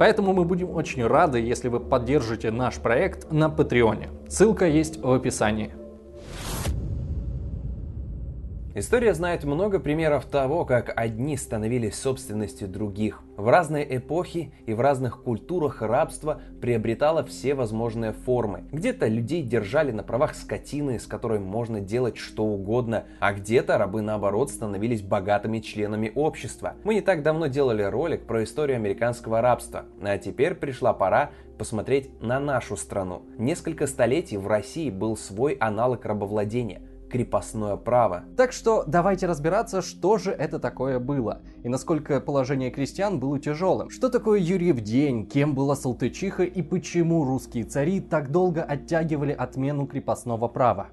поэтому мы будем очень рады, если вы поддержите наш проект на Патреоне. Ссылка есть в описании. История знает много примеров того, как одни становились собственностью других. В разные эпохи и в разных культурах рабство приобретало все возможные формы. Где-то людей держали на правах скотины, с которой можно делать что угодно, а где-то рабы наоборот становились богатыми членами общества. Мы не так давно делали ролик про историю американского рабства, а теперь пришла пора посмотреть на нашу страну. Несколько столетий в России был свой аналог рабовладения – крепостное право. Так что давайте разбираться, что же это такое было, и насколько положение крестьян было тяжелым. Что такое Юрьев день, кем была Салтычиха и почему русские цари так долго оттягивали отмену крепостного права.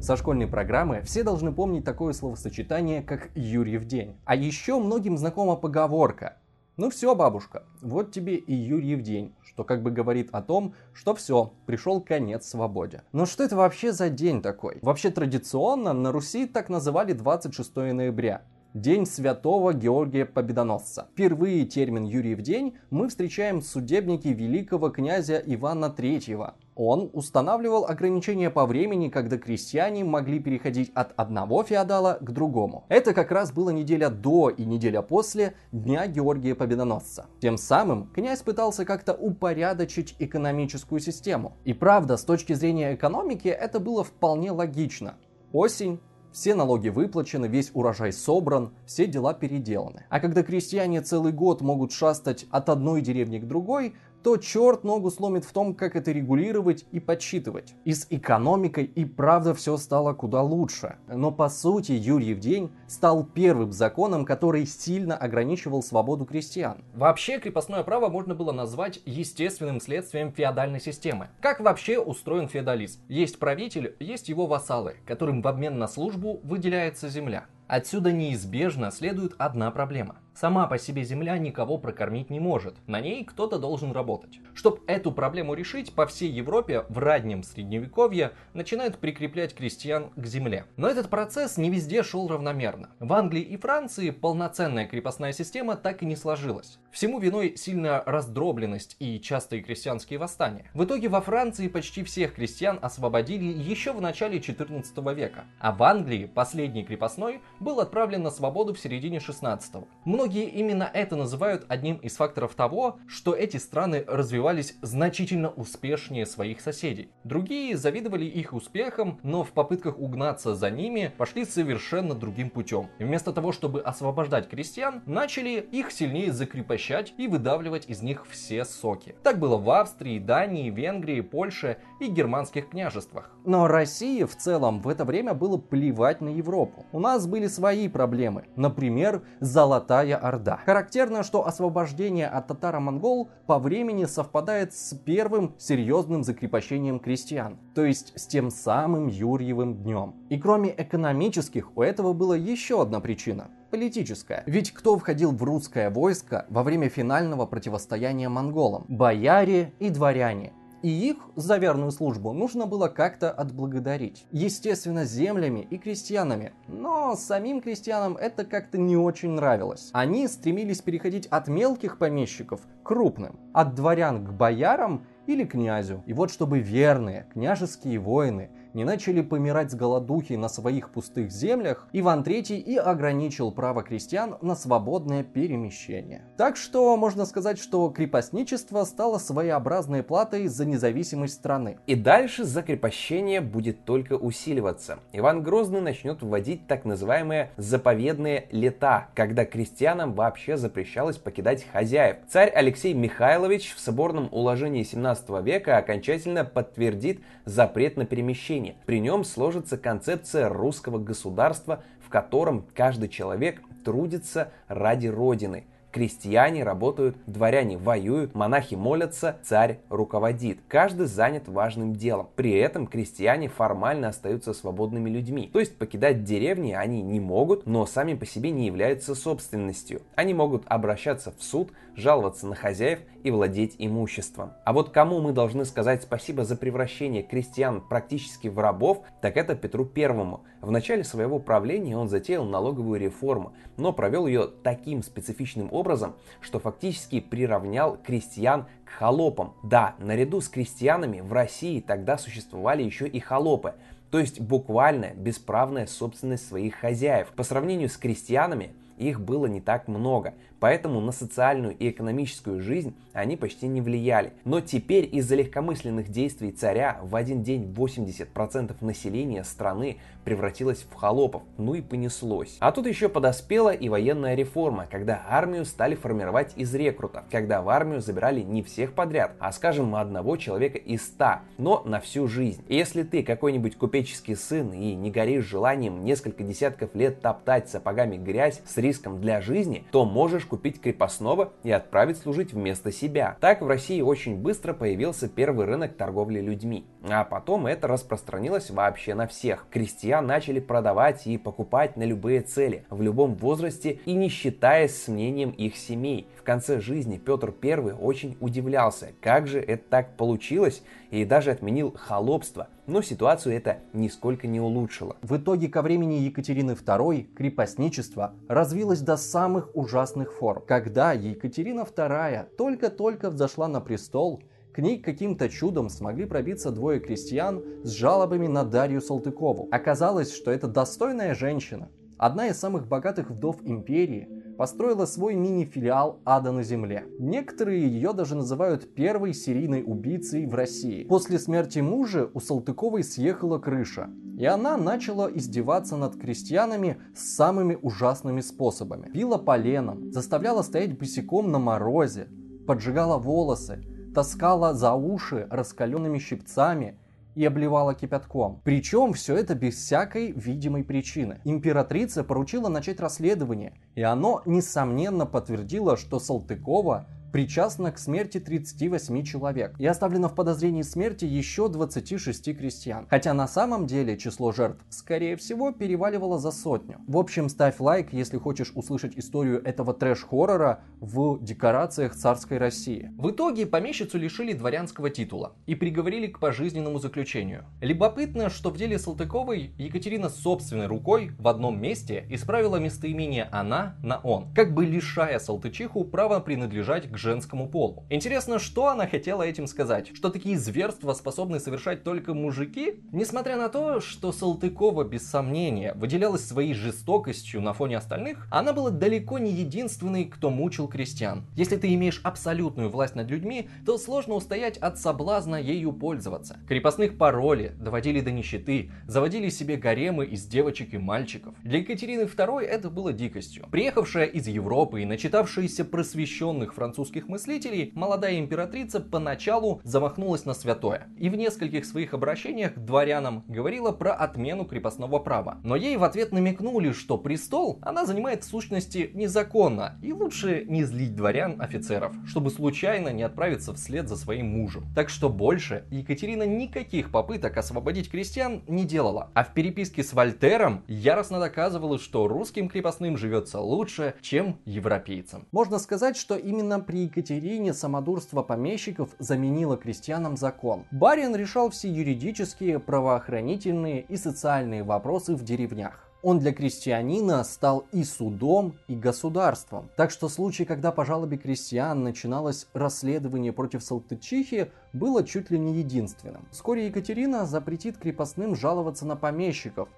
Со школьной программы все должны помнить такое словосочетание, как Юрьев день. А еще многим знакома поговорка ну все, бабушка, вот тебе и Юрьев день, что как бы говорит о том, что все, пришел конец свободе. Но что это вообще за день такой? Вообще традиционно на Руси так называли 26 ноября. День Святого Георгия Победоносца. Впервые термин Юрьев день мы встречаем в судебнике великого князя Ивана III. Он устанавливал ограничения по времени, когда крестьяне могли переходить от одного феодала к другому. Это как раз было неделя до и неделя после Дня Георгия Победоносца. Тем самым князь пытался как-то упорядочить экономическую систему. И правда, с точки зрения экономики это было вполне логично. Осень, все налоги выплачены, весь урожай собран, все дела переделаны. А когда крестьяне целый год могут шастать от одной деревни к другой, то черт ногу сломит в том, как это регулировать и подсчитывать. И с экономикой и правда все стало куда лучше. Но по сути Юрьев день стал первым законом, который сильно ограничивал свободу крестьян. Вообще крепостное право можно было назвать естественным следствием феодальной системы. Как вообще устроен феодализм? Есть правитель, есть его вассалы, которым в обмен на службу выделяется земля. Отсюда неизбежно следует одна проблема – Сама по себе Земля никого прокормить не может, на ней кто-то должен работать. Чтобы эту проблему решить, по всей Европе в раннем средневековье начинают прикреплять крестьян к земле. Но этот процесс не везде шел равномерно. В Англии и Франции полноценная крепостная система так и не сложилась. Всему виной сильная раздробленность и частые крестьянские восстания. В итоге во Франции почти всех крестьян освободили еще в начале 14 века, а в Англии последний крепостной был отправлен на свободу в середине 16 -го. Именно это называют одним из факторов того, что эти страны развивались значительно успешнее своих соседей. Другие завидовали их успехам, но в попытках угнаться за ними пошли совершенно другим путем. вместо того, чтобы освобождать крестьян, начали их сильнее закрепощать и выдавливать из них все соки. Так было в Австрии, Дании, Венгрии, Польше и германских княжествах. Но России в целом в это время было плевать на Европу. У нас были свои проблемы. Например, Золотая Орда. Характерно, что освобождение от татаро-монгол по времени совпадает с первым серьезным закрепощением крестьян, то есть с тем самым Юрьевым днем. И кроме экономических, у этого была еще одна причина политическая. Ведь кто входил в русское войско во время финального противостояния монголам? Бояре и дворяне. И их за верную службу нужно было как-то отблагодарить. Естественно, землями и крестьянами. Но самим крестьянам это как-то не очень нравилось. Они стремились переходить от мелких помещиков к крупным. От дворян к боярам или князю. И вот чтобы верные княжеские воины не начали помирать с голодухи на своих пустых землях, Иван III и ограничил право крестьян на свободное перемещение. Так что можно сказать, что крепостничество стало своеобразной платой за независимость страны. И дальше закрепощение будет только усиливаться. Иван Грозный начнет вводить так называемые заповедные лета, когда крестьянам вообще запрещалось покидать хозяев. Царь Алексей Михайлович в соборном уложении 17 века окончательно подтвердит запрет на перемещение Украине. При нем сложится концепция русского государства, в котором каждый человек трудится ради Родины. Крестьяне работают, дворяне воюют, монахи молятся, царь руководит. Каждый занят важным делом. При этом крестьяне формально остаются свободными людьми. То есть покидать деревни они не могут, но сами по себе не являются собственностью. Они могут обращаться в суд, жаловаться на хозяев и владеть имуществом. А вот кому мы должны сказать спасибо за превращение крестьян практически в рабов, так это Петру Первому. В начале своего правления он затеял налоговую реформу, но провел ее таким специфичным образом, что фактически приравнял крестьян к холопам. Да, наряду с крестьянами в России тогда существовали еще и холопы, то есть буквально бесправная собственность своих хозяев. По сравнению с крестьянами, их было не так много, поэтому на социальную и экономическую жизнь они почти не влияли. Но теперь из-за легкомысленных действий царя в один день 80% населения страны превратилось в холопов, ну и понеслось. А тут еще подоспела и военная реформа, когда армию стали формировать из рекрутов, когда в армию забирали не всех подряд, а скажем одного человека из ста, но на всю жизнь. И если ты какой-нибудь купеческий сын и не горишь желанием несколько десятков лет топтать сапогами грязь с риском для жизни, то можешь купить крепостного и отправить служить вместо себя. Так в России очень быстро появился первый рынок торговли людьми. А потом это распространилось вообще на всех. Крестьян начали продавать и покупать на любые цели, в любом возрасте и не считаясь с мнением их семей. В конце жизни Петр I очень удивлялся, как же это так получилось, и даже отменил холопство. Но ситуацию это нисколько не улучшило. В итоге ко времени Екатерины II крепостничество развилось до самых ужасных форм. Когда Екатерина II только-только взошла на престол, к ней каким-то чудом смогли пробиться двое крестьян с жалобами на Дарью Салтыкову. Оказалось, что это достойная женщина, одна из самых богатых вдов империи, построила свой мини-филиал ада на земле. Некоторые ее даже называют первой серийной убийцей в России. После смерти мужа у Салтыковой съехала крыша, и она начала издеваться над крестьянами самыми ужасными способами. Била поленом, заставляла стоять босиком на морозе, поджигала волосы, таскала за уши раскаленными щипцами и обливала кипятком. Причем все это без всякой видимой причины. Императрица поручила начать расследование, и оно, несомненно, подтвердило, что Салтыкова причастна к смерти 38 человек и оставлено в подозрении смерти еще 26 крестьян. Хотя на самом деле число жертв, скорее всего, переваливало за сотню. В общем, ставь лайк, если хочешь услышать историю этого трэш-хоррора в декорациях царской России. В итоге помещицу лишили дворянского титула и приговорили к пожизненному заключению. Любопытно, что в деле Салтыковой Екатерина собственной рукой в одном месте исправила местоимение «она» на «он», как бы лишая Салтычиху права принадлежать к женскому полу. Интересно, что она хотела этим сказать? Что такие зверства способны совершать только мужики? Несмотря на то, что Салтыкова без сомнения выделялась своей жестокостью на фоне остальных, она была далеко не единственной, кто мучил крестьян. Если ты имеешь абсолютную власть над людьми, то сложно устоять от соблазна ею пользоваться. Крепостных пароли доводили до нищеты, заводили себе гаремы из девочек и мальчиков. Для Екатерины II это было дикостью. Приехавшая из Европы и начитавшаяся просвещенных французских русских мыслителей, молодая императрица поначалу замахнулась на святое и в нескольких своих обращениях к дворянам говорила про отмену крепостного права. Но ей в ответ намекнули, что престол она занимает в сущности незаконно и лучше не злить дворян-офицеров, чтобы случайно не отправиться вслед за своим мужем. Так что больше Екатерина никаких попыток освободить крестьян не делала, а в переписке с Вольтером яростно доказывала, что русским крепостным живется лучше, чем европейцам. Можно сказать, что именно при Екатерине самодурство помещиков заменило крестьянам закон. Барин решал все юридические, правоохранительные и социальные вопросы в деревнях он для крестьянина стал и судом, и государством. Так что случай, когда по жалобе крестьян начиналось расследование против Салтычихи, было чуть ли не единственным. Вскоре Екатерина запретит крепостным жаловаться на помещиков,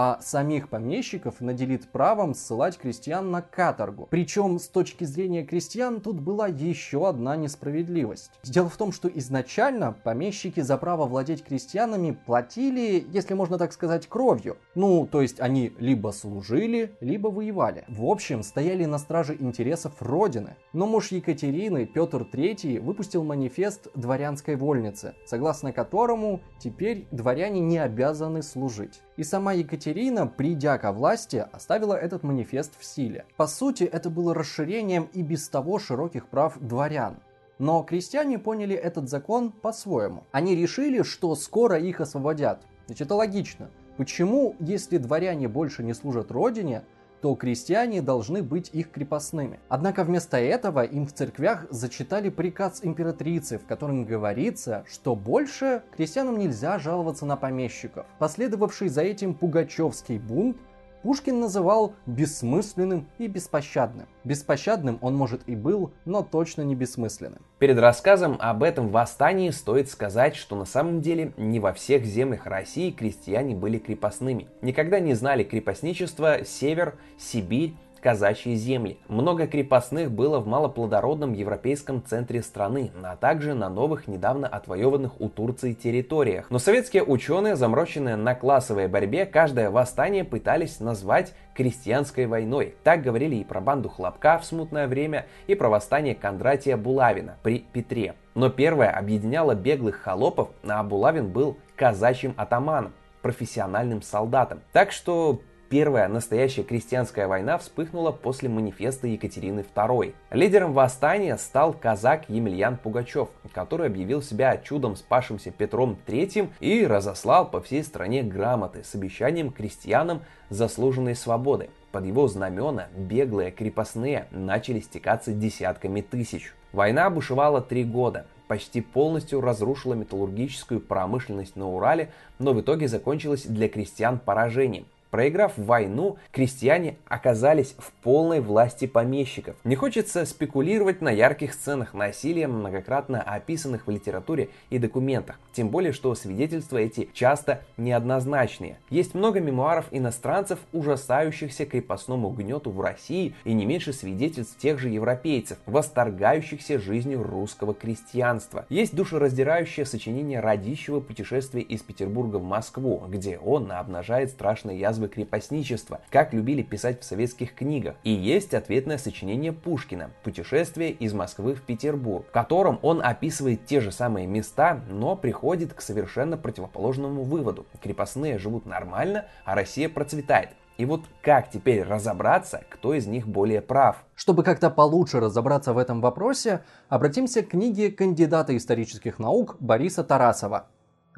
а самих помещиков наделит правом ссылать крестьян на каторгу. Причем с точки зрения крестьян тут была еще одна несправедливость. Дело в том, что изначально помещики за право владеть крестьянами платили, если можно так сказать, кровью. Ну, то есть они либо служили, либо воевали. В общем, стояли на страже интересов Родины. Но муж Екатерины, Петр III, выпустил манифест дворянской вольницы, согласно которому теперь дворяне не обязаны служить. И сама Екатерина придя ко власти, оставила этот манифест в силе. По сути, это было расширением и без того широких прав дворян. Но крестьяне поняли этот закон по-своему. Они решили, что скоро их освободят. Ведь это логично. Почему, если дворяне больше не служат родине, то крестьяне должны быть их крепостными. Однако вместо этого им в церквях зачитали приказ императрицы, в котором говорится, что больше крестьянам нельзя жаловаться на помещиков. Последовавший за этим Пугачевский бунт Пушкин называл бессмысленным и беспощадным. Беспощадным он, может, и был, но точно не бессмысленным. Перед рассказом об этом восстании стоит сказать, что на самом деле не во всех землях России крестьяне были крепостными. Никогда не знали крепостничества Север, Сибирь казачьи земли. Много крепостных было в малоплодородном европейском центре страны, а также на новых недавно отвоеванных у Турции территориях. Но советские ученые, замороченные на классовой борьбе, каждое восстание пытались назвать крестьянской войной. Так говорили и про банду Хлопка в смутное время, и про восстание Кондратия Булавина при Петре. Но первое объединяло беглых холопов, а Булавин был казачьим атаманом профессиональным солдатом. Так что Первая настоящая крестьянская война вспыхнула после манифеста Екатерины II. Лидером восстания стал казак Емельян Пугачев, который объявил себя чудом спасшимся Петром III и разослал по всей стране грамоты с обещанием крестьянам заслуженной свободы. Под его знамена беглые крепостные начали стекаться десятками тысяч. Война бушевала три года, почти полностью разрушила металлургическую промышленность на Урале, но в итоге закончилась для крестьян поражением – Проиграв войну, крестьяне оказались в полной власти помещиков. Не хочется спекулировать на ярких сценах насилия, многократно описанных в литературе и документах. Тем более, что свидетельства эти часто неоднозначные. Есть много мемуаров иностранцев, ужасающихся крепостному гнету в России, и не меньше свидетельств тех же европейцев, восторгающихся жизнью русского крестьянства. Есть душераздирающее сочинение Радищева «Путешествие из Петербурга в Москву», где он обнажает страшные язвы язвы крепостничества, как любили писать в советских книгах. И есть ответное сочинение Пушкина «Путешествие из Москвы в Петербург», в котором он описывает те же самые места, но приходит к совершенно противоположному выводу. Крепостные живут нормально, а Россия процветает. И вот как теперь разобраться, кто из них более прав? Чтобы как-то получше разобраться в этом вопросе, обратимся к книге кандидата исторических наук Бориса Тарасова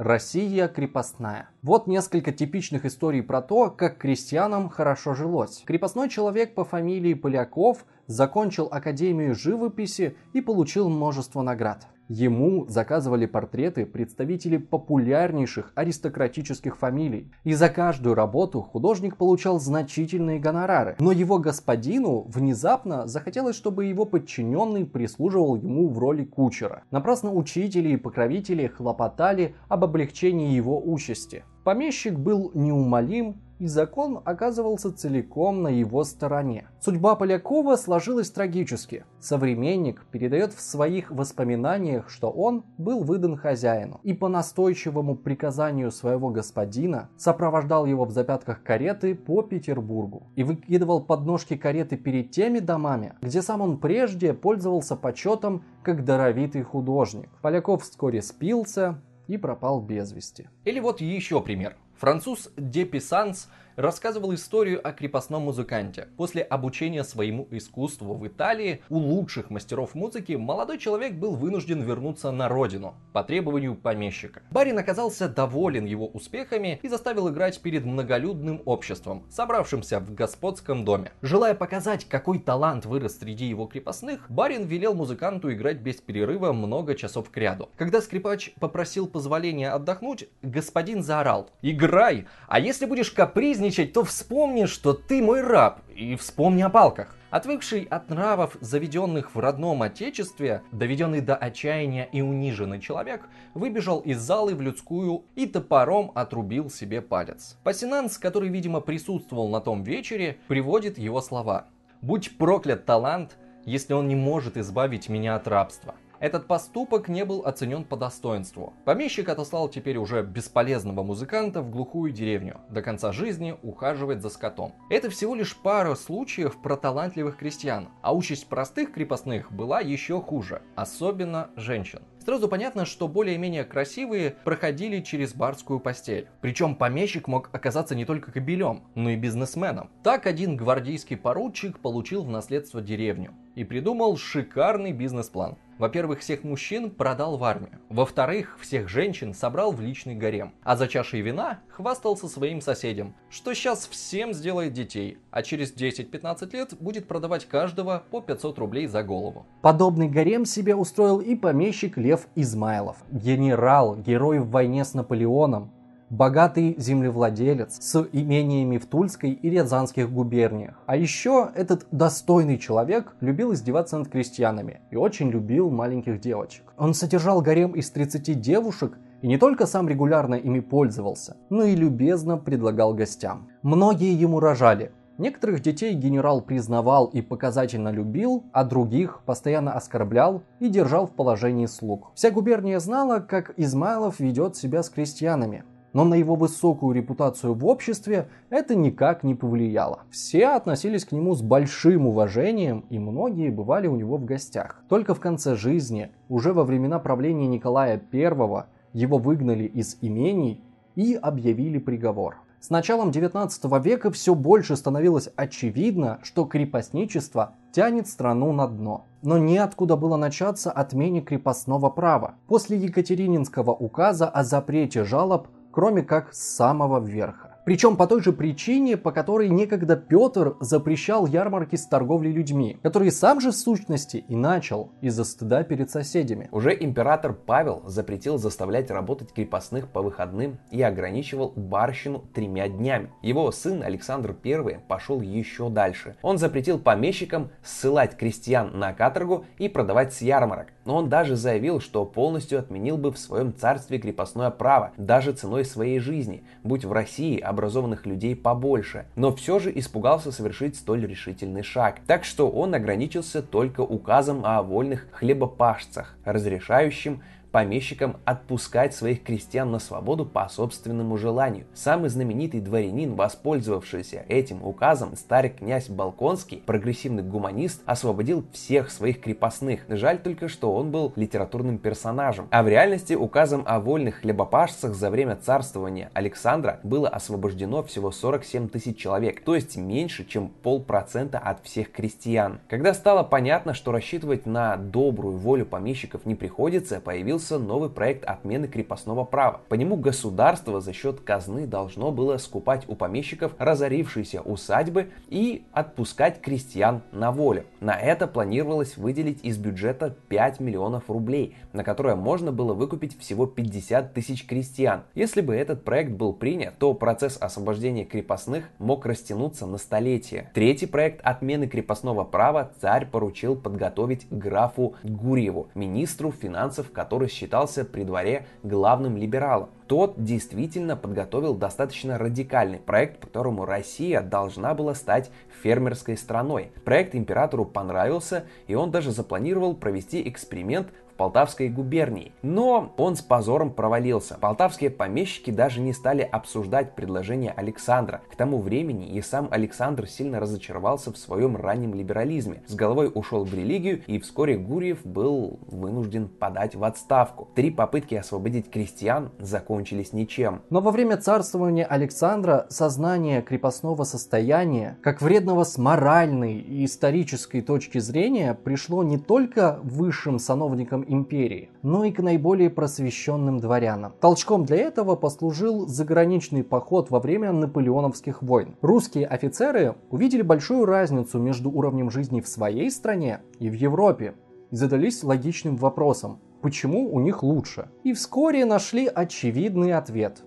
Россия крепостная. Вот несколько типичных историй про то, как крестьянам хорошо жилось. Крепостной человек по фамилии Поляков закончил Академию живописи и получил множество наград. Ему заказывали портреты представителей популярнейших аристократических фамилий. И за каждую работу художник получал значительные гонорары. Но его господину внезапно захотелось, чтобы его подчиненный прислуживал ему в роли кучера. Напрасно учители и покровители хлопотали об облегчении его участи. Помещик был неумолим и закон оказывался целиком на его стороне. Судьба Полякова сложилась трагически. Современник передает в своих воспоминаниях, что он был выдан хозяину и по настойчивому приказанию своего господина сопровождал его в запятках кареты по Петербургу и выкидывал подножки кареты перед теми домами, где сам он прежде пользовался почетом как даровитый художник. Поляков вскоре спился и пропал без вести. Или вот еще пример. Француз Де Писанс рассказывал историю о крепостном музыканте. После обучения своему искусству в Италии у лучших мастеров музыки молодой человек был вынужден вернуться на родину по требованию помещика. Барин оказался доволен его успехами и заставил играть перед многолюдным обществом, собравшимся в господском доме. Желая показать, какой талант вырос среди его крепостных, барин велел музыканту играть без перерыва много часов к ряду. Когда скрипач попросил позволения отдохнуть, господин заорал «Играй! А если будешь капризничать, нервничать, то вспомни, что ты мой раб, и вспомни о палках. Отвыкший от нравов, заведенных в родном отечестве, доведенный до отчаяния и униженный человек, выбежал из залы в людскую и топором отрубил себе палец. Пассинанс, который, видимо, присутствовал на том вечере, приводит его слова. «Будь проклят талант, если он не может избавить меня от рабства». Этот поступок не был оценен по достоинству. Помещик отослал теперь уже бесполезного музыканта в глухую деревню, до конца жизни ухаживать за скотом. Это всего лишь пара случаев про талантливых крестьян, а участь простых крепостных была еще хуже, особенно женщин. Сразу понятно, что более-менее красивые проходили через барскую постель. Причем помещик мог оказаться не только кобелем, но и бизнесменом. Так один гвардейский поручик получил в наследство деревню и придумал шикарный бизнес-план. Во-первых, всех мужчин продал в армию. Во-вторых, всех женщин собрал в личный гарем. А за чашей вина хвастался своим соседям, что сейчас всем сделает детей, а через 10-15 лет будет продавать каждого по 500 рублей за голову. Подобный гарем себе устроил и помещик Лев Измайлов. Генерал, герой в войне с Наполеоном, богатый землевладелец с имениями в Тульской и Рязанских губерниях. А еще этот достойный человек любил издеваться над крестьянами и очень любил маленьких девочек. Он содержал гарем из 30 девушек и не только сам регулярно ими пользовался, но и любезно предлагал гостям. Многие ему рожали, Некоторых детей генерал признавал и показательно любил, а других постоянно оскорблял и держал в положении слуг. Вся губерния знала, как Измайлов ведет себя с крестьянами но на его высокую репутацию в обществе это никак не повлияло. Все относились к нему с большим уважением, и многие бывали у него в гостях. Только в конце жизни, уже во времена правления Николая I, его выгнали из имений и объявили приговор. С началом 19 века все больше становилось очевидно, что крепостничество тянет страну на дно. Но неоткуда было начаться отмене крепостного права. После Екатерининского указа о запрете жалоб кроме как с самого верха. Причем по той же причине, по которой некогда Петр запрещал ярмарки с торговлей людьми, которые сам же в сущности и начал из-за стыда перед соседями. Уже император Павел запретил заставлять работать крепостных по выходным и ограничивал барщину тремя днями. Его сын Александр I пошел еще дальше. Он запретил помещикам ссылать крестьян на каторгу и продавать с ярмарок. Но он даже заявил, что полностью отменил бы в своем царстве крепостное право, даже ценой своей жизни, будь в России образованных людей побольше, но все же испугался совершить столь решительный шаг. Так что он ограничился только указом о вольных хлебопашцах, разрешающим помещикам отпускать своих крестьян на свободу по собственному желанию. Самый знаменитый дворянин, воспользовавшийся этим указом, старый князь Балконский, прогрессивный гуманист, освободил всех своих крепостных. Жаль только, что он был литературным персонажем. А в реальности указом о вольных хлебопашцах за время царствования Александра было освобождено всего 47 тысяч человек, то есть меньше, чем полпроцента от всех крестьян. Когда стало понятно, что рассчитывать на добрую волю помещиков не приходится, появился появился новый проект отмены крепостного права. По нему государство за счет казны должно было скупать у помещиков разорившиеся усадьбы и отпускать крестьян на волю. На это планировалось выделить из бюджета 5 миллионов рублей, на которое можно было выкупить всего 50 тысяч крестьян. Если бы этот проект был принят, то процесс освобождения крепостных мог растянуться на столетия. Третий проект отмены крепостного права царь поручил подготовить графу Гурьеву, министру финансов, который считался при дворе главным либералом. Тот действительно подготовил достаточно радикальный проект, по которому Россия должна была стать фермерской страной. Проект императору понравился, и он даже запланировал провести эксперимент Полтавской губернии. Но он с позором провалился. Полтавские помещики даже не стали обсуждать предложение Александра. К тому времени и сам Александр сильно разочаровался в своем раннем либерализме. С головой ушел в религию и вскоре Гурьев был вынужден подать в отставку. Три попытки освободить крестьян закончились ничем. Но во время царствования Александра сознание крепостного состояния, как вредного с моральной и исторической точки зрения, пришло не только высшим сановникам империи, но и к наиболее просвещенным дворянам. Толчком для этого послужил заграничный поход во время наполеоновских войн. Русские офицеры увидели большую разницу между уровнем жизни в своей стране и в Европе и задались логичным вопросом, почему у них лучше. И вскоре нашли очевидный ответ.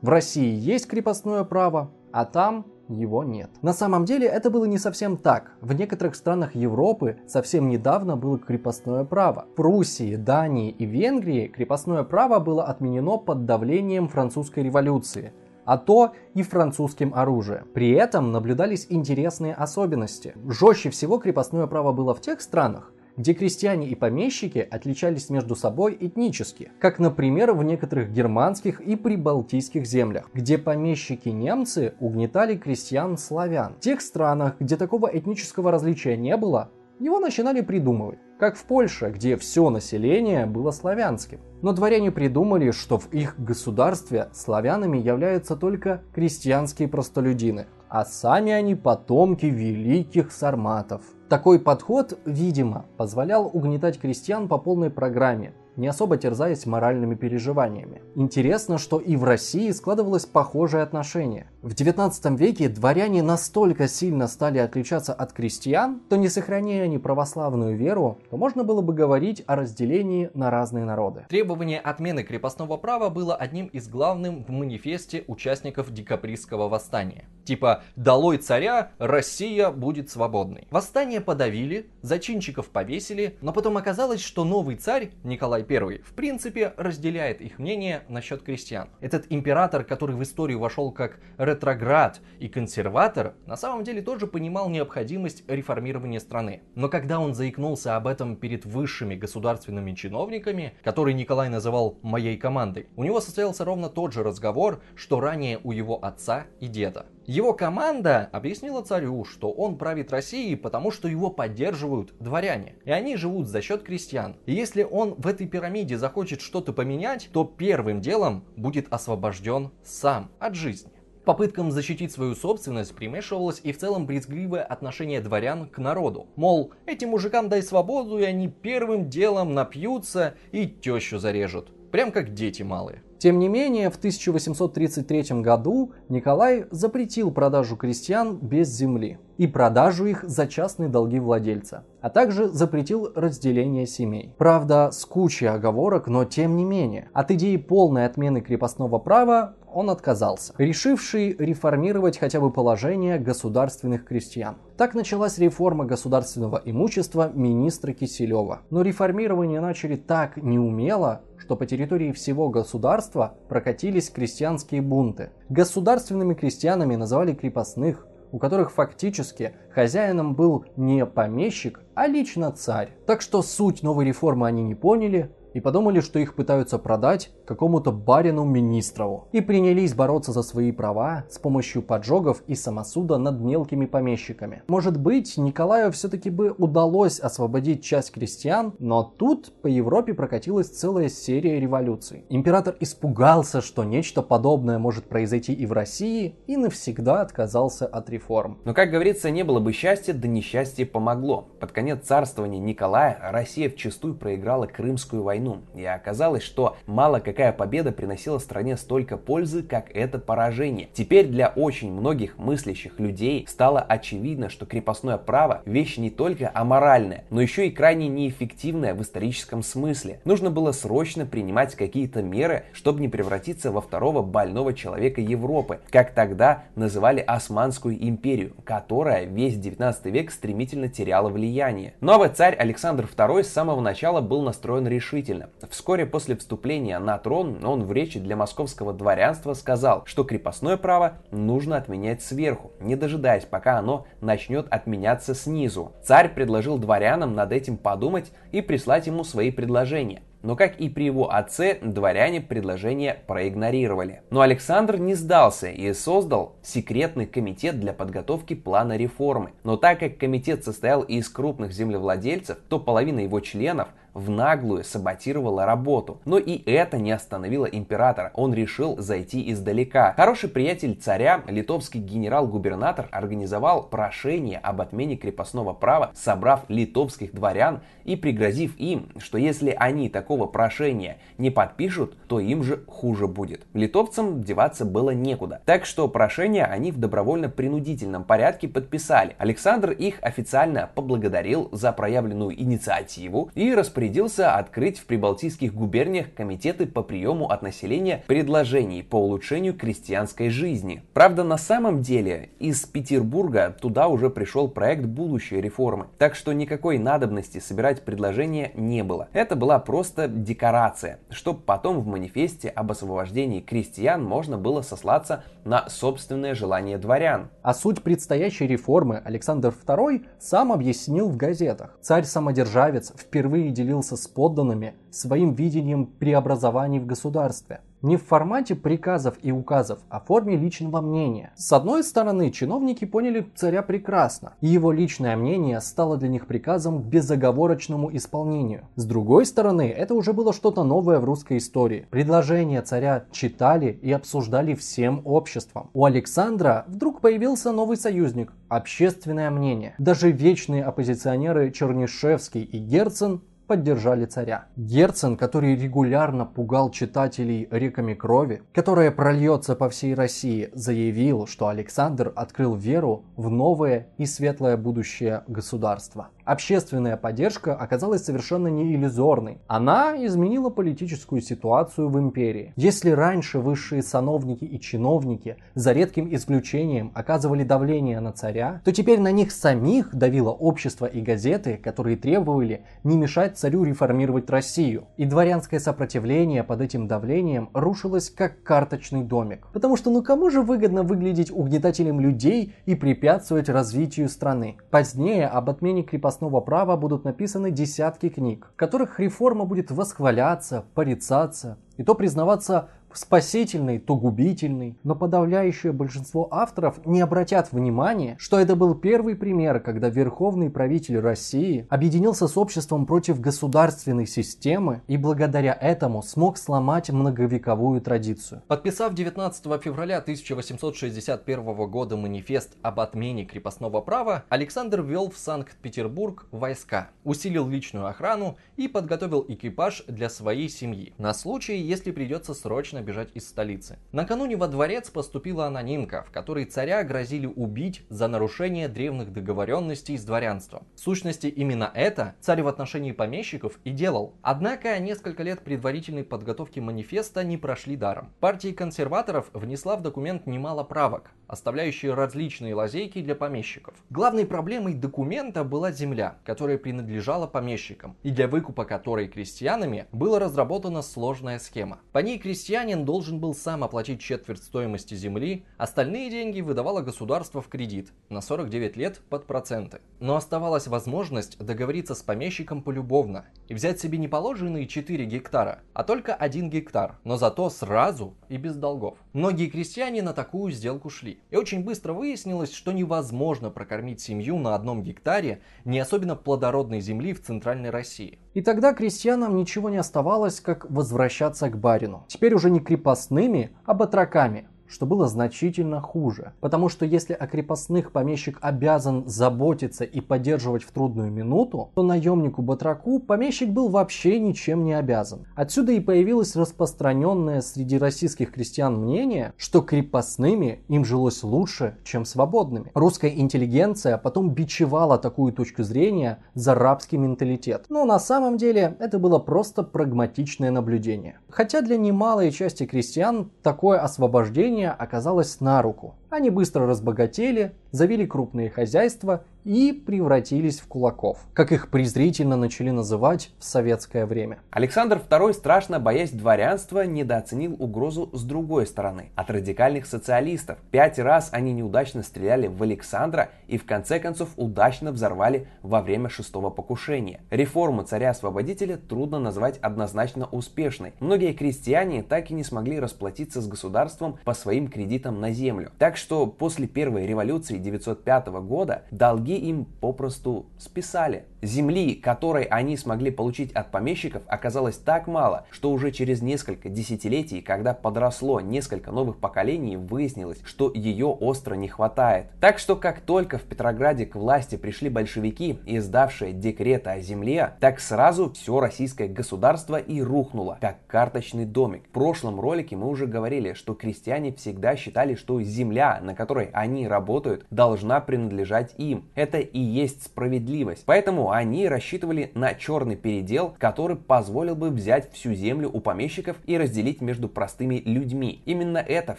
В России есть крепостное право, а там его нет. На самом деле это было не совсем так. В некоторых странах Европы совсем недавно было крепостное право. В Пруссии, Дании и Венгрии крепостное право было отменено под давлением французской революции а то и французским оружием. При этом наблюдались интересные особенности. Жестче всего крепостное право было в тех странах, где крестьяне и помещики отличались между собой этнически, как, например, в некоторых германских и прибалтийских землях, где помещики-немцы угнетали крестьян-славян. В тех странах, где такого этнического различия не было, его начинали придумывать, как в Польше, где все население было славянским. Но дворяне придумали, что в их государстве славянами являются только крестьянские простолюдины, а сами они потомки великих сарматов. Такой подход, видимо, позволял угнетать крестьян по полной программе, не особо терзаясь моральными переживаниями. Интересно, что и в России складывалось похожее отношение. В 19 веке дворяне настолько сильно стали отличаться от крестьян, то не сохраняя они православную веру, то можно было бы говорить о разделении на разные народы. Требование отмены крепостного права было одним из главных в манифесте участников декабристского восстания. Типа «Долой царя, Россия будет свободной». Восстание подавили, зачинщиков повесили, но потом оказалось, что новый царь, Николай I, в принципе разделяет их мнение насчет крестьян. Этот император, который в историю вошел как ретроград и консерватор, на самом деле тоже понимал необходимость реформирования страны. Но когда он заикнулся об этом перед высшими государственными чиновниками, которые Николай называл «моей командой», у него состоялся ровно тот же разговор, что ранее у его отца и деда. Его команда объяснила царю, что он правит Россией, потому что его поддерживают дворяне. И они живут за счет крестьян. И если он в этой пирамиде захочет что-то поменять, то первым делом будет освобожден сам от жизни. Попыткам защитить свою собственность примешивалось и в целом брезгливое отношение дворян к народу. Мол, этим мужикам дай свободу, и они первым делом напьются и тещу зарежут. Прям как дети малые. Тем не менее, в 1833 году Николай запретил продажу крестьян без земли и продажу их за частные долги владельца, а также запретил разделение семей. Правда, с кучей оговорок, но тем не менее. От идеи полной отмены крепостного права он отказался, решивший реформировать хотя бы положение государственных крестьян. Так началась реформа государственного имущества министра Киселева. Но реформирование начали так неумело, что по территории всего государства прокатились крестьянские бунты. Государственными крестьянами называли крепостных, у которых фактически хозяином был не помещик, а лично царь. Так что суть новой реформы они не поняли, и подумали, что их пытаются продать какому-то барину Министрову. И принялись бороться за свои права с помощью поджогов и самосуда над мелкими помещиками. Может быть, Николаю все-таки бы удалось освободить часть крестьян, но тут по Европе прокатилась целая серия революций. Император испугался, что нечто подобное может произойти и в России, и навсегда отказался от реформ. Но, как говорится, не было бы счастья, да несчастье помогло. Под конец царствования Николая Россия вчастую проиграла Крымскую войну войну. И оказалось, что мало какая победа приносила стране столько пользы, как это поражение. Теперь для очень многих мыслящих людей стало очевидно, что крепостное право – вещь не только аморальная, но еще и крайне неэффективная в историческом смысле. Нужно было срочно принимать какие-то меры, чтобы не превратиться во второго больного человека Европы, как тогда называли Османскую империю, которая весь 19 век стремительно теряла влияние. Новый царь Александр II с самого начала был настроен решительно удивительно. Вскоре после вступления на трон он в речи для московского дворянства сказал, что крепостное право нужно отменять сверху, не дожидаясь, пока оно начнет отменяться снизу. Царь предложил дворянам над этим подумать и прислать ему свои предложения. Но как и при его отце, дворяне предложение проигнорировали. Но Александр не сдался и создал секретный комитет для подготовки плана реформы. Но так как комитет состоял из крупных землевладельцев, то половина его членов в наглую саботировала работу. Но и это не остановило императора. Он решил зайти издалека. Хороший приятель царя, литовский генерал-губернатор, организовал прошение об отмене крепостного права, собрав литовских дворян и пригрозив им, что если они такого прошения не подпишут, то им же хуже будет. Литовцам деваться было некуда. Так что прошение они в добровольно-принудительном порядке подписали. Александр их официально поблагодарил за проявленную инициативу и распорядился распорядился открыть в прибалтийских губерниях комитеты по приему от населения предложений по улучшению крестьянской жизни. Правда, на самом деле из Петербурга туда уже пришел проект будущей реформы, так что никакой надобности собирать предложения не было. Это была просто декорация, чтобы потом в манифесте об освобождении крестьян можно было сослаться на собственное желание дворян. А суть предстоящей реформы Александр II сам объяснил в газетах. Царь-самодержавец впервые делился с подданными своим видением преобразований в государстве. не в формате приказов и указов, а в форме личного мнения. С одной стороны, чиновники поняли царя прекрасно, и его личное мнение стало для них приказом к безоговорочному исполнению. С другой стороны, это уже было что-то новое в русской истории. Предложения царя читали и обсуждали всем обществом. У Александра вдруг появился новый союзник – общественное мнение. Даже вечные оппозиционеры Чернышевский и Герцен поддержали царя. Герцен, который регулярно пугал читателей реками крови, которая прольется по всей России, заявил, что Александр открыл веру в новое и светлое будущее государства. Общественная поддержка оказалась совершенно не иллюзорной. Она изменила политическую ситуацию в империи. Если раньше высшие сановники и чиновники, за редким исключением, оказывали давление на царя, то теперь на них самих давило общество и газеты, которые требовали не мешать царю реформировать Россию. И дворянское сопротивление под этим давлением рушилось как карточный домик. Потому что ну кому же выгодно выглядеть угнетателем людей и препятствовать развитию страны? Позднее об отмене крепостного крепостного права будут написаны десятки книг, в которых реформа будет восхваляться, порицаться, и то признаваться спасительный, то губительный. Но подавляющее большинство авторов не обратят внимания, что это был первый пример, когда верховный правитель России объединился с обществом против государственной системы и благодаря этому смог сломать многовековую традицию. Подписав 19 февраля 1861 года манифест об отмене крепостного права, Александр ввел в Санкт-Петербург войска, усилил личную охрану и подготовил экипаж для своей семьи на случай, если придется срочно бежать из столицы. Накануне во дворец поступила анонимка, в которой царя грозили убить за нарушение древних договоренностей с дворянством. В сущности, именно это царь в отношении помещиков и делал. Однако несколько лет предварительной подготовки манифеста не прошли даром. Партия консерваторов внесла в документ немало правок, оставляющие различные лазейки для помещиков. Главной проблемой документа была земля, которая принадлежала помещикам, и для выкупа которой крестьянами была разработана сложная схема. По ней крестьяне Крестьянин должен был сам оплатить четверть стоимости земли, остальные деньги выдавало государство в кредит на 49 лет под проценты. Но оставалась возможность договориться с помещиком полюбовно и взять себе не положенные 4 гектара, а только 1 гектар, но зато сразу и без долгов. Многие крестьяне на такую сделку шли. И очень быстро выяснилось, что невозможно прокормить семью на одном гектаре не особенно плодородной земли в центральной России. И тогда крестьянам ничего не оставалось, как возвращаться к барину. Теперь уже не крепостными, а батраками, что было значительно хуже. Потому что если о крепостных помещик обязан заботиться и поддерживать в трудную минуту, то наемнику-батраку помещик был вообще ничем не обязан. Отсюда и появилось распространенное среди российских крестьян мнение, что крепостными им жилось лучше, чем свободными. Русская интеллигенция потом бичевала такую точку зрения за рабский менталитет. Но на самом деле это было просто прагматичное наблюдение. Хотя для немалой части крестьян такое освобождение оказалось на руку. Они быстро разбогатели, завели крупные хозяйства и превратились в кулаков, как их презрительно начали называть в советское время. Александр II, страшно боясь дворянства, недооценил угрозу с другой стороны, от радикальных социалистов. Пять раз они неудачно стреляли в Александра и в конце концов удачно взорвали во время шестого покушения. Реформу царя-освободителя трудно назвать однозначно успешной. Многие крестьяне так и не смогли расплатиться с государством по своим кредитам на землю. Так что после первой революции 905 года долги им попросту списали. Земли, которой они смогли получить от помещиков, оказалось так мало, что уже через несколько десятилетий, когда подросло несколько новых поколений, выяснилось, что ее остро не хватает. Так что как только в Петрограде к власти пришли большевики, издавшие декреты о земле, так сразу все российское государство и рухнуло, как карточный домик. В прошлом ролике мы уже говорили, что крестьяне всегда считали, что земля, на которой они работают, должна принадлежать им. Это и есть справедливость. Поэтому они рассчитывали на черный передел, который позволил бы взять всю землю у помещиков и разделить между простыми людьми. Именно это в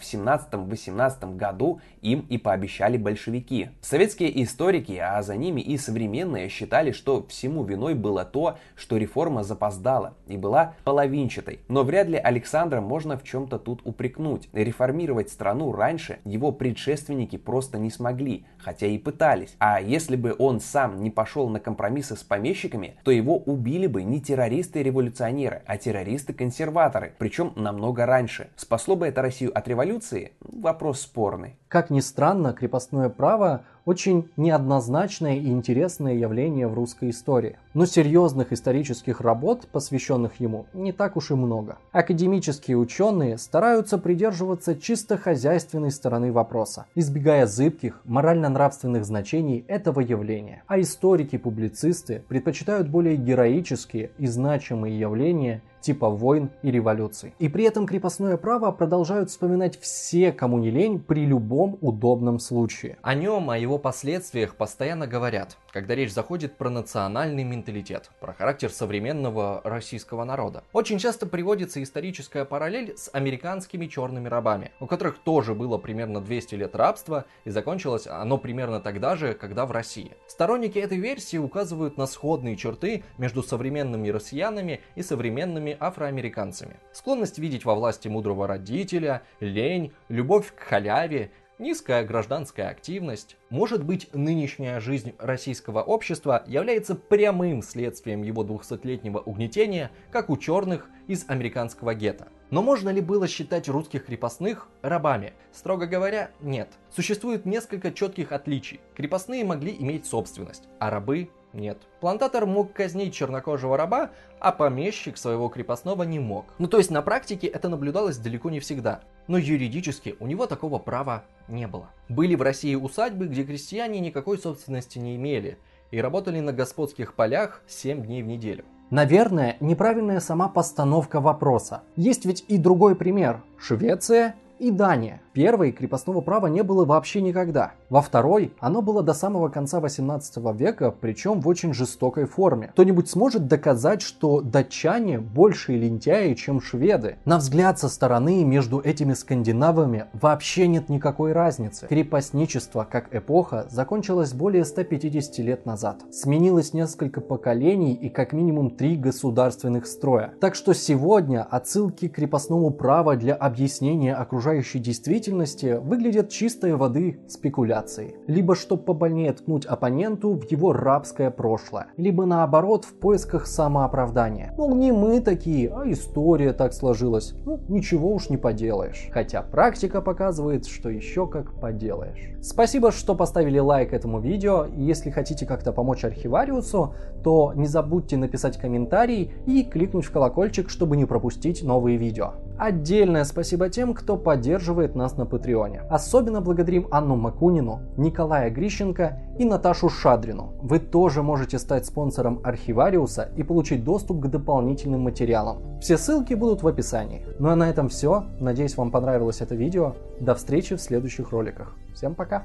17-18 году им и пообещали большевики. Советские историки, а за ними и современные, считали, что всему виной было то, что реформа запоздала и была половинчатой. Но вряд ли Александра можно в чем-то тут упрекнуть. Реформировать страну раньше его предшественники просто не смогли, хотя и пытались. А если бы он сам не пошел на компромиссы с помещиками, то его убили бы не террористы-революционеры, а террористы-консерваторы, причем намного раньше. Спасло бы это Россию от революции? Вопрос спорный. Как ни странно, крепостное право очень неоднозначное и интересное явление в русской истории. Но серьезных исторических работ, посвященных ему, не так уж и много. Академические ученые стараются придерживаться чисто хозяйственной стороны вопроса, избегая зыбких, морально-нравственных значений этого явления. А историки-публицисты предпочитают более героические и значимые явления типа войн и революций. И при этом крепостное право продолжают вспоминать все, кому не лень, при любом удобном случае. О нем, о его последствиях постоянно говорят, когда речь заходит про национальный менталитет, про характер современного российского народа. Очень часто приводится историческая параллель с американскими черными рабами, у которых тоже было примерно 200 лет рабства, и закончилось оно примерно тогда же, когда в России. Сторонники этой версии указывают на сходные черты между современными россиянами и современными афроамериканцами. Склонность видеть во власти мудрого родителя, лень, любовь к халяве, низкая гражданская активность. Может быть, нынешняя жизнь российского общества является прямым следствием его 200-летнего угнетения, как у черных из американского гетто. Но можно ли было считать русских крепостных рабами? Строго говоря, нет. Существует несколько четких отличий. Крепостные могли иметь собственность, а рабы нет. Плантатор мог казнить чернокожего раба, а помещик своего крепостного не мог. Ну то есть на практике это наблюдалось далеко не всегда. Но юридически у него такого права не было. Были в России усадьбы, где крестьяне никакой собственности не имели и работали на господских полях 7 дней в неделю. Наверное, неправильная сама постановка вопроса. Есть ведь и другой пример. Швеция и Дания. Первой крепостного права не было вообще никогда. Во второй оно было до самого конца 18 века, причем в очень жестокой форме. Кто-нибудь сможет доказать, что датчане больше лентяи, чем шведы? На взгляд со стороны между этими скандинавами вообще нет никакой разницы. Крепостничество как эпоха закончилось более 150 лет назад. Сменилось несколько поколений и как минимум три государственных строя. Так что сегодня отсылки к крепостному праву для объяснения окружающей действительности действительности выглядят чистой воды спекуляцией. Либо чтобы побольнее ткнуть оппоненту в его рабское прошлое, либо наоборот в поисках самооправдания. Мол, не мы такие, а история так сложилась. Ну, ничего уж не поделаешь. Хотя практика показывает, что еще как поделаешь. Спасибо, что поставили лайк этому видео. Если хотите как-то помочь архивариусу, то не забудьте написать комментарий и кликнуть в колокольчик, чтобы не пропустить новые видео. Отдельное спасибо тем, кто поддерживает нас на Патреоне. Особенно благодарим Анну Макунину, Николая Грищенко и Наташу Шадрину. Вы тоже можете стать спонсором Архивариуса и получить доступ к дополнительным материалам. Все ссылки будут в описании. Ну а на этом все. Надеюсь, вам понравилось это видео. До встречи в следующих роликах. Всем пока!